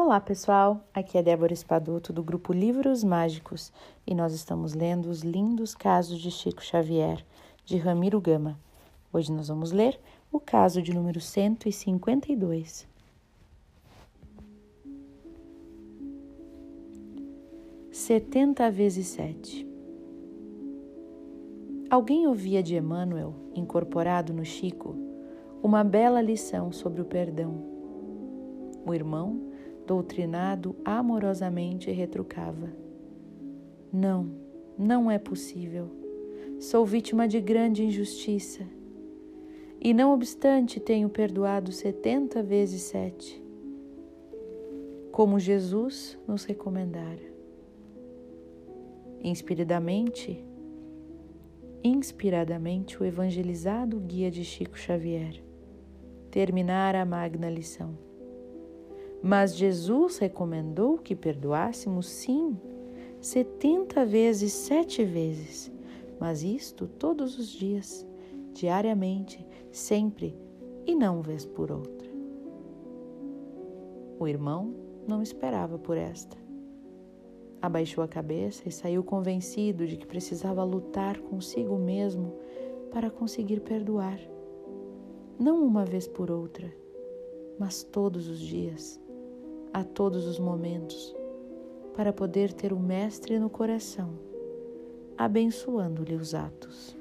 Olá pessoal, aqui é Débora Espadoto do grupo Livros Mágicos e nós estamos lendo os lindos casos de Chico Xavier, de Ramiro Gama. Hoje nós vamos ler o caso de número 152. Setenta vezes sete. Alguém ouvia de Emmanuel, incorporado no Chico, uma bela lição sobre o perdão. O irmão, doutrinado amorosamente, retrucava: Não, não é possível. Sou vítima de grande injustiça. E não obstante tenho perdoado setenta vezes sete, como Jesus nos recomendara. Inspiradamente, inspiradamente o evangelizado guia de Chico Xavier terminara a magna lição. Mas Jesus recomendou que perdoássemos, sim, setenta vezes, sete vezes, mas isto todos os dias, diariamente, sempre, e não vez por outra. O irmão não esperava por esta. Abaixou a cabeça e saiu convencido de que precisava lutar consigo mesmo para conseguir perdoar não uma vez por outra, mas todos os dias, a todos os momentos, para poder ter o Mestre no coração, abençoando-lhe os atos.